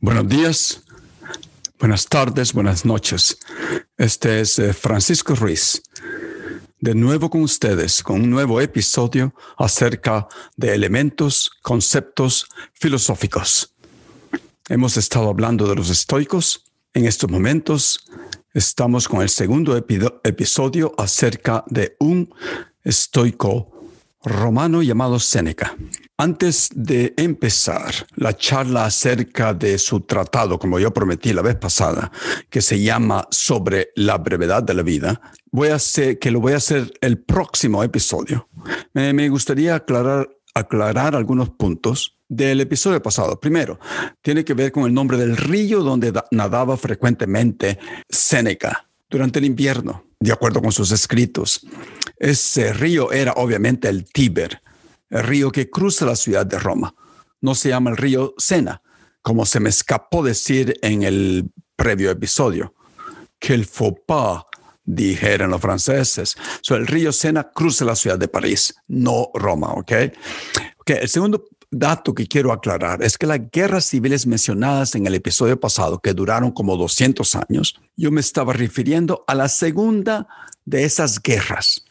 Buenos días, buenas tardes, buenas noches. Este es eh, Francisco Ruiz, de nuevo con ustedes, con un nuevo episodio acerca de elementos, conceptos filosóficos. Hemos estado hablando de los estoicos. En estos momentos estamos con el segundo episodio acerca de un estoico romano llamado Séneca. Antes de empezar la charla acerca de su tratado, como yo prometí la vez pasada, que se llama Sobre la brevedad de la vida, voy a hacer que lo voy a hacer el próximo episodio. Me, gustaría aclarar, aclarar algunos puntos del episodio pasado. Primero, tiene que ver con el nombre del río donde nadaba frecuentemente Séneca durante el invierno, de acuerdo con sus escritos. Ese río era obviamente el Tíber el río que cruza la ciudad de Roma. No se llama el río Sena, como se me escapó decir en el previo episodio, que el faux pas dijeron los franceses. So, el río Sena cruza la ciudad de París, no Roma, ¿ok? El segundo dato que quiero aclarar es que las guerras civiles mencionadas en el episodio pasado, que duraron como 200 años, yo me estaba refiriendo a la segunda de esas guerras,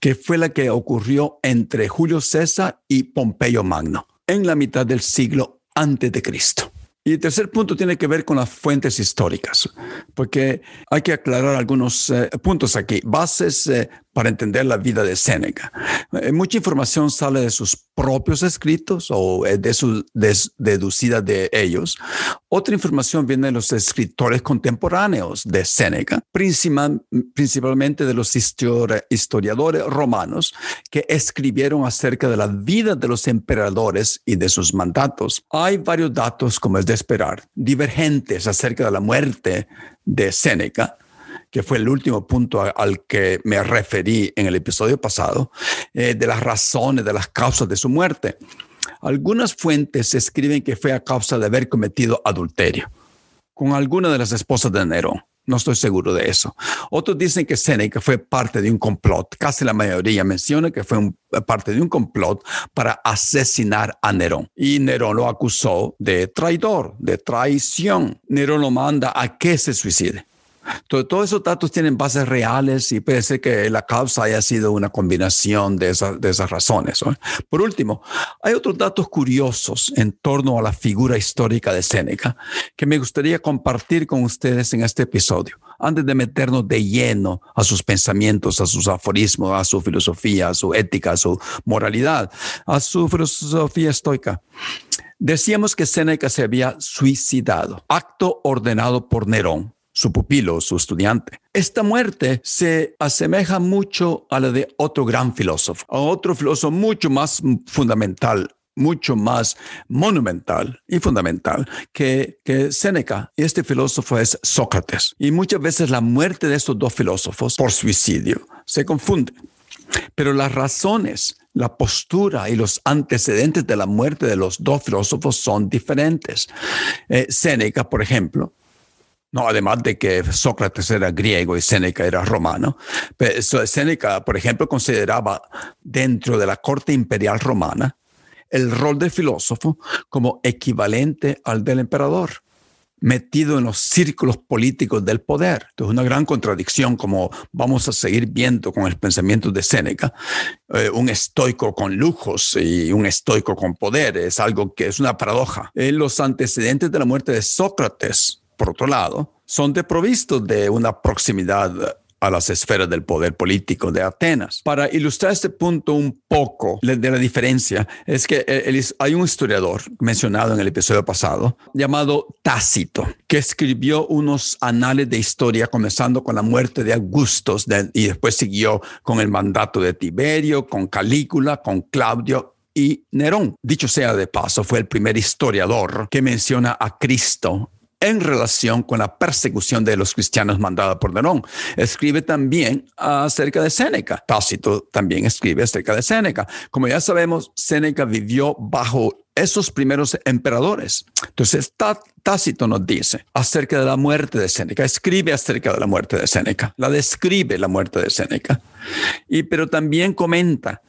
que fue la que ocurrió entre Julio César y Pompeyo Magno en la mitad del siglo antes de Cristo. Y el tercer punto tiene que ver con las fuentes históricas, porque hay que aclarar algunos eh, puntos aquí, bases eh, para entender la vida de Séneca. Eh, mucha información sale de sus propios escritos o de su deducida de ellos. Otra información viene de los escritores contemporáneos de Séneca, principalmente de los historiadores romanos que escribieron acerca de la vida de los emperadores y de sus mandatos. Hay varios datos, como es de esperar, divergentes acerca de la muerte de Séneca que fue el último punto al que me referí en el episodio pasado, eh, de las razones, de las causas de su muerte. Algunas fuentes escriben que fue a causa de haber cometido adulterio con alguna de las esposas de Nerón. No estoy seguro de eso. Otros dicen que Seneca fue parte de un complot. Casi la mayoría menciona que fue parte de un complot para asesinar a Nerón. Y Nerón lo acusó de traidor, de traición. Nerón lo manda a que se suicide. Todos esos datos tienen bases reales y puede ser que la causa haya sido una combinación de, esas razones. Por último, hay otros datos curiosos en torno a la figura histórica de Séneca que me gustaría compartir con ustedes en este episodio, antes de meternos de lleno a sus pensamientos, a sus aforismos, a su filosofía, a su ética, a su moralidad, a su filosofía estoica. Decíamos que Séneca se había suicidado, acto ordenado por Nerón su pupilo, su estudiante. Esta muerte se asemeja mucho a la de otro gran filósofo, a otro filósofo mucho más fundamental mucho más monumental y fundamental que, que Séneca. Este filósofo es Sócrates. Y muchas veces la muerte de estos dos filósofos por suicidio se confunde. Pero las razones, la postura y los antecedentes de la muerte de los dos filósofos son diferentes. Eh, Séneca, por ejemplo, no, además de que Sócrates era griego y Séneca era romano. Séneca, por ejemplo, consideraba dentro de la corte imperial romana el rol del filósofo como equivalente al del emperador, metido en los círculos políticos del poder. Entonces, una gran contradicción, como vamos a seguir viendo con el pensamiento de Séneca. Eh, un estoico con lujos y un estoico con poder es algo que es una paradoja. En los antecedentes de la muerte de Sócrates, por otro lado, son deprovistos de una proximidad a las esferas del poder político de Atenas. Para ilustrar este punto un poco de la diferencia, es que hay un historiador mencionado en el episodio pasado llamado Tácito, que escribió unos anales de historia comenzando con la muerte de Augustos y después siguió con el mandato de Tiberio, con Calígula, con Claudio y Nerón. Dicho sea de paso, fue el primer historiador que menciona a Cristo en relación con la persecución de los cristianos mandada por Nerón. Escribe también acerca de Séneca. Tácito también escribe acerca de Séneca. Como ya sabemos, Séneca vivió bajo esos primeros emperadores. Entonces, Tácito nos dice acerca de la muerte de Séneca, escribe acerca de la muerte de Séneca, la describe la muerte de Séneca, y, pero también comenta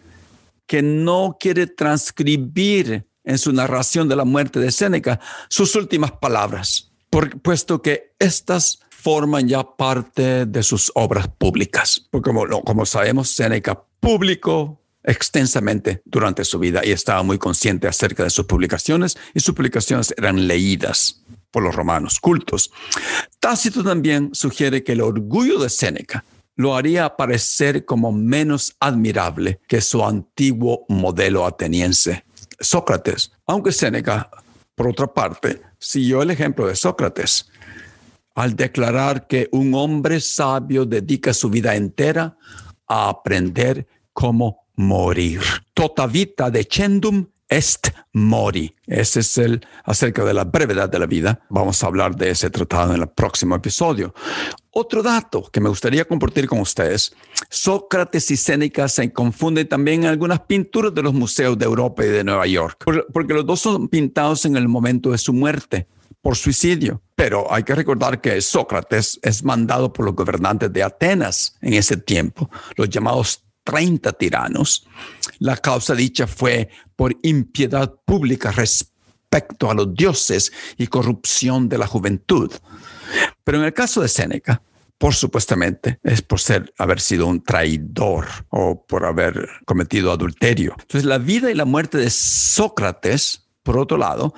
que no quiere transcribir en su narración de la muerte de Séneca sus últimas palabras puesto que estas forman ya parte de sus obras públicas. Porque como, sabemos, Seneca publicó extensamente durante su vida y estaba muy consciente acerca de sus publicaciones y sus publicaciones eran leídas por los romanos cultos. Tácito también sugiere que el orgullo de Séneca lo haría parecer como menos admirable que su antiguo modelo ateniense, Sócrates, aunque Séneca por otra parte, siguió el ejemplo de Sócrates al declarar que un hombre sabio dedica su vida entera a aprender cómo morir. Tota vita decendum est mori. Ese es el acerca de la brevedad de la vida. Vamos a hablar de ese tratado en el próximo episodio. Otro dato que me gustaría compartir con ustedes, Sócrates y Séneca se confunden también en algunas pinturas de los museos de Europa y de Nueva York, porque los dos son pintados en el momento de su muerte por suicidio. Pero hay que recordar que Sócrates es mandado por los gobernantes de Atenas en ese tiempo, los llamados 30 tiranos. La causa dicha fue por impiedad pública respecto a los dioses y corrupción de la juventud. Pero en el caso de Séneca, por supuestamente, es por ser, haber sido un traidor o por haber cometido adulterio. Entonces, la vida y la muerte de Sócrates, por otro lado,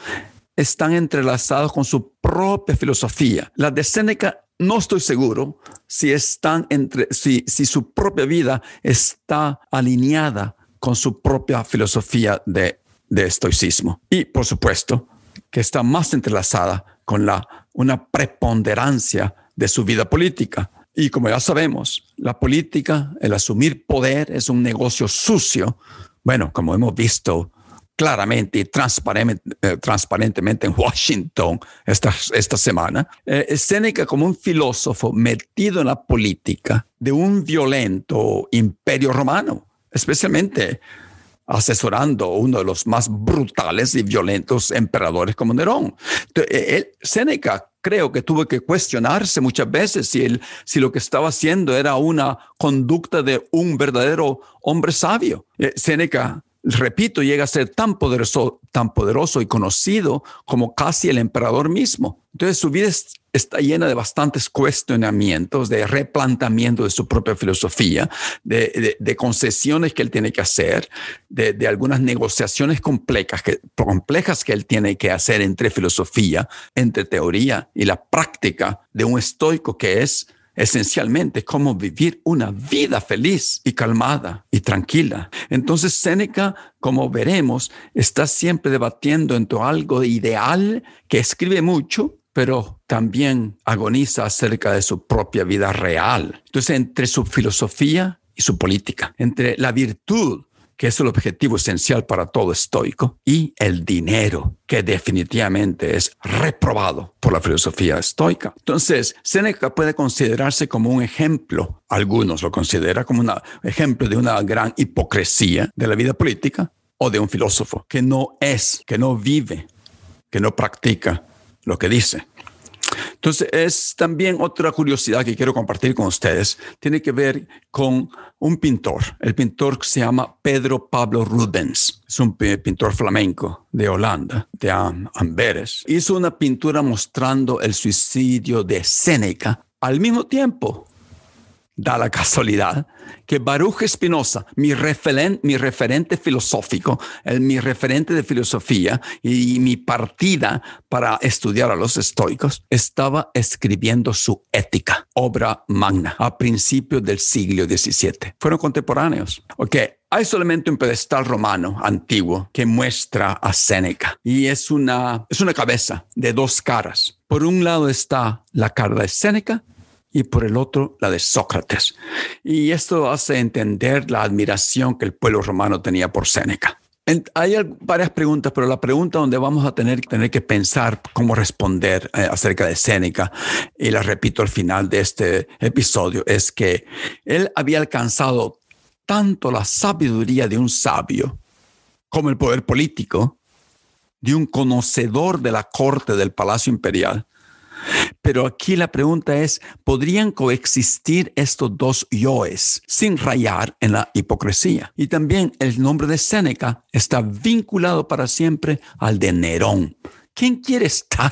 están entrelazados con su propia filosofía. La de Séneca no estoy seguro si están entre, si, si su propia vida está alineada con su propia filosofía de, de estoicismo. Y por supuesto que está más entrelazada con la, una preponderancia de su vida política. Y como ya sabemos, la política, el asumir poder es un negocio sucio. Bueno, como hemos visto claramente y eh, transparentemente en Washington esta, esta semana, eh, Séneca como un filósofo metido en la política de un violento imperio romano, especialmente asesorando uno de los más brutales y violentos emperadores como Nerón. Él, Séneca creo que tuvo que cuestionarse muchas veces si, él, si lo que estaba haciendo era una conducta de un verdadero hombre sabio. Eh, Séneca repito, llega a ser tan poderoso, tan poderoso y conocido como casi el emperador mismo. Entonces su vida está llena de bastantes cuestionamientos, de replanteamiento de su propia filosofía, de, concesiones que él tiene que hacer, de, algunas negociaciones complejas complejas que él tiene que hacer entre filosofía, entre teoría y la práctica de un estoico que es esencialmente cómo vivir una vida feliz y calmada y tranquila. Entonces Séneca, como veremos, está siempre debatiendo entre algo ideal que escribe mucho, pero también agoniza acerca de su propia vida real. Entonces, entre su filosofía y su política, entre la virtud que es el objetivo esencial para todo estoico, y el dinero, que definitivamente es reprobado por la filosofía estoica. Entonces, Séneca puede considerarse como un ejemplo, algunos lo consideran como un ejemplo de una gran hipocresía de la vida política o de un filósofo que no es, que no vive, que no practica lo que dice. Entonces, es también otra curiosidad que quiero compartir con ustedes. Tiene que ver con un pintor. El pintor se llama Pedro Pablo Rubens. Es un pintor flamenco de Holanda, de Amberes. Hizo una pintura mostrando el suicidio de Séneca al mismo tiempo da la casualidad que Baruch Espinosa, mi, referente filosófico, mi referente de filosofía y, mi partida para estudiar a los estoicos, estaba escribiendo su ética, obra magna, a principios del siglo XVII. Fueron contemporáneos. Ok, hay solamente un pedestal romano antiguo que muestra a Séneca y es una, es una cabeza de dos caras. Por un lado está la cara de Séneca y por el otro la de Sócrates. Y esto hace entender la admiración que el pueblo romano tenía por Séneca. Hay varias preguntas, pero la pregunta donde vamos a tener, tener que pensar cómo responder eh, acerca de Séneca, y la repito al final de este episodio, es que él había alcanzado tanto la sabiduría de un sabio como el poder político, de un conocedor de la corte del palacio imperial, pero aquí la pregunta es, ¿podrían coexistir estos dos yoes sin rayar en la hipocresía? Y también el nombre de Séneca está vinculado para siempre al de Nerón. ¿Quién quiere estar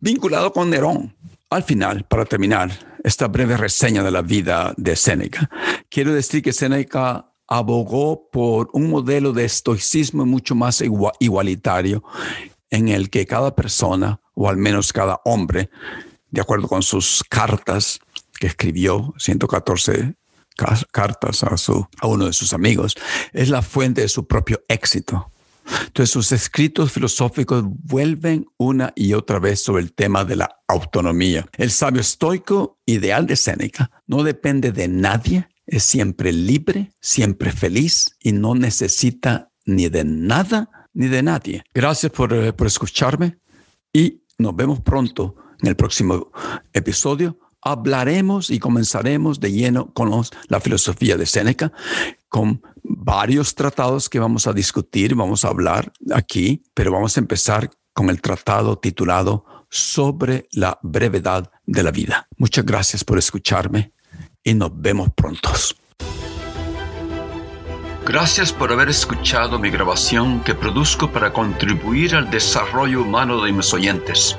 vinculado con Nerón? Al final, para terminar esta breve reseña de la vida de Séneca, quiero decir que Séneca abogó por un modelo de estoicismo mucho más igualitario en el que cada persona, o al menos cada hombre, de acuerdo con sus cartas que escribió, 114 cartas a, uno de sus amigos, es la fuente de su propio éxito. Entonces sus escritos filosóficos vuelven una y otra vez sobre el tema de la autonomía. El sabio estoico ideal de Séneca no depende de nadie, es siempre libre, siempre feliz y no necesita ni de nada ni de nadie. Gracias por, eh, por escucharme y nos vemos pronto en el próximo episodio. Hablaremos y comenzaremos de lleno con la filosofía de Séneca, con varios tratados que vamos a discutir, vamos a hablar aquí, pero vamos a empezar con el tratado titulado Sobre la brevedad de la vida. Muchas gracias por escucharme y nos vemos prontos. Gracias por haber escuchado mi grabación que produzco para contribuir al desarrollo humano de mis oyentes.